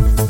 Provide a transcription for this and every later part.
Beat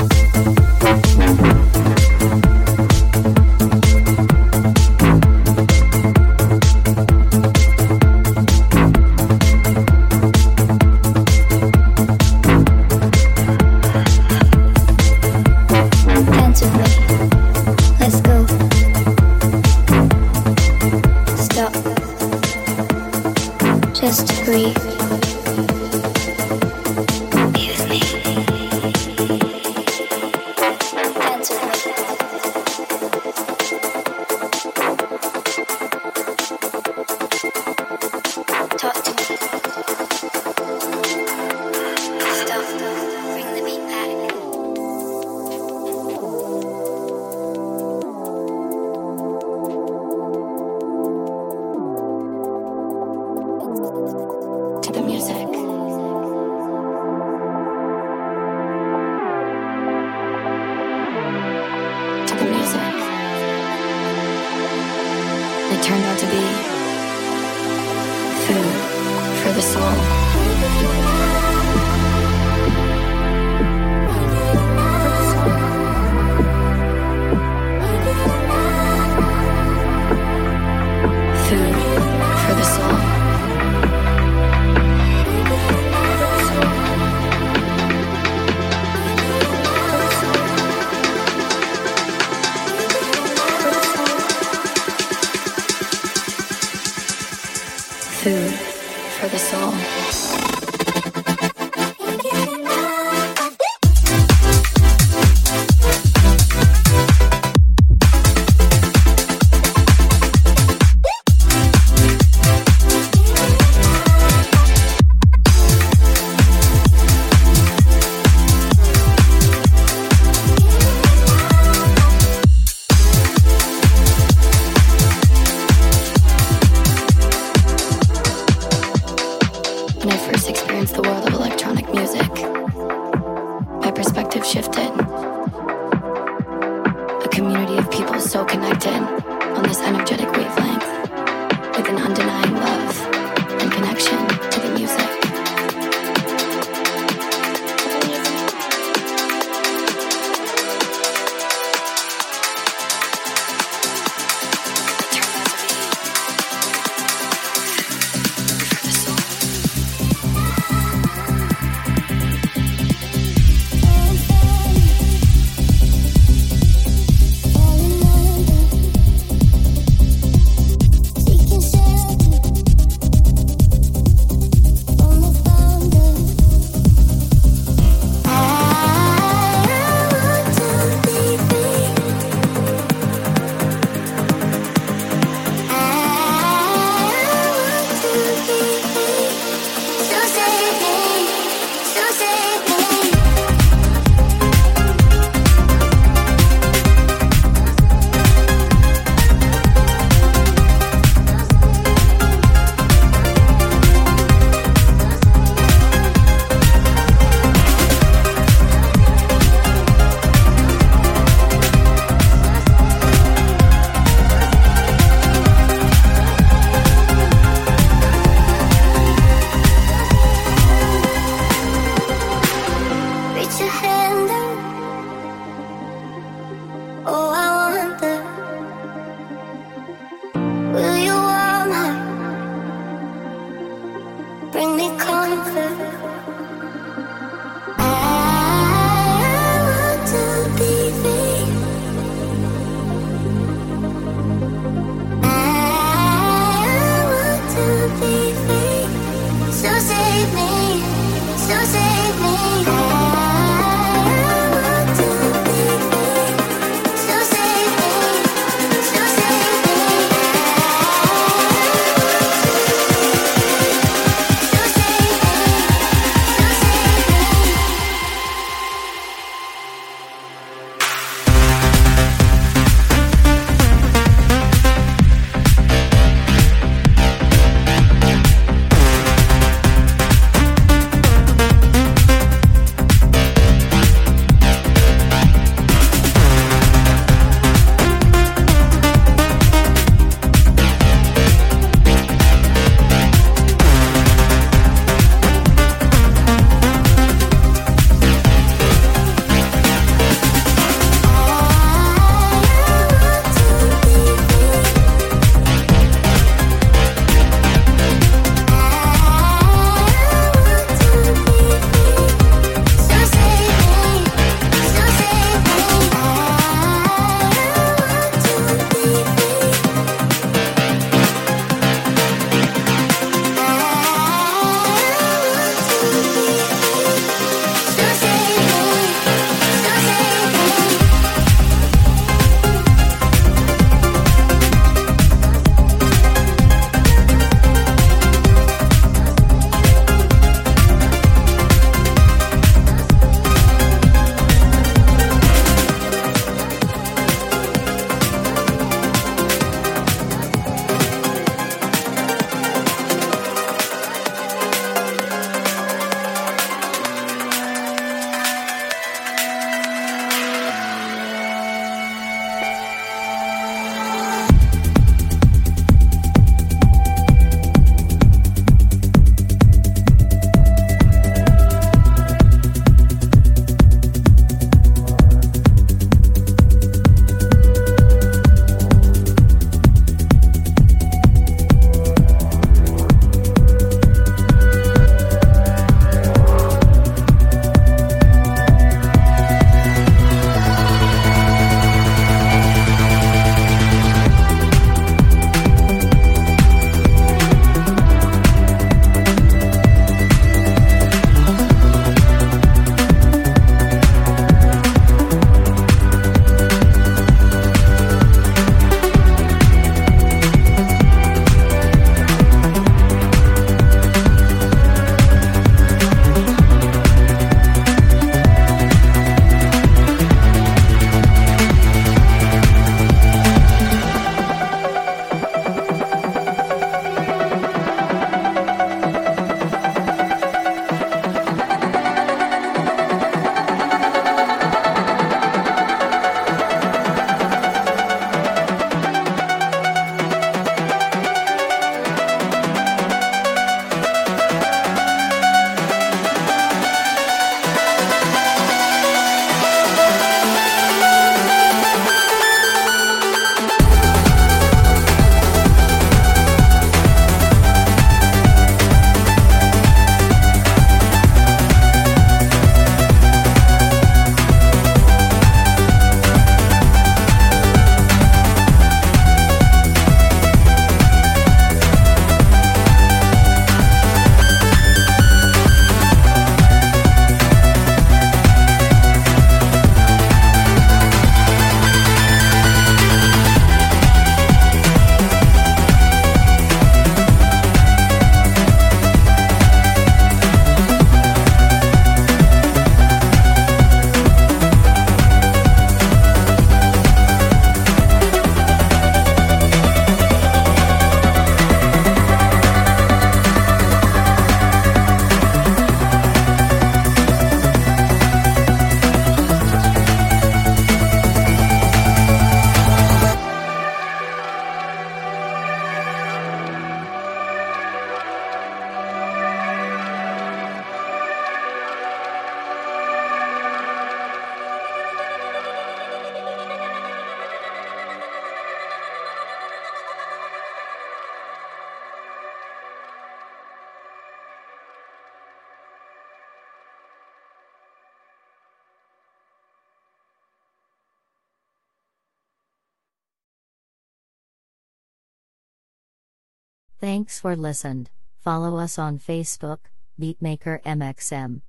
Thanks for listened. Follow us on Facebook, Beatmaker MXM.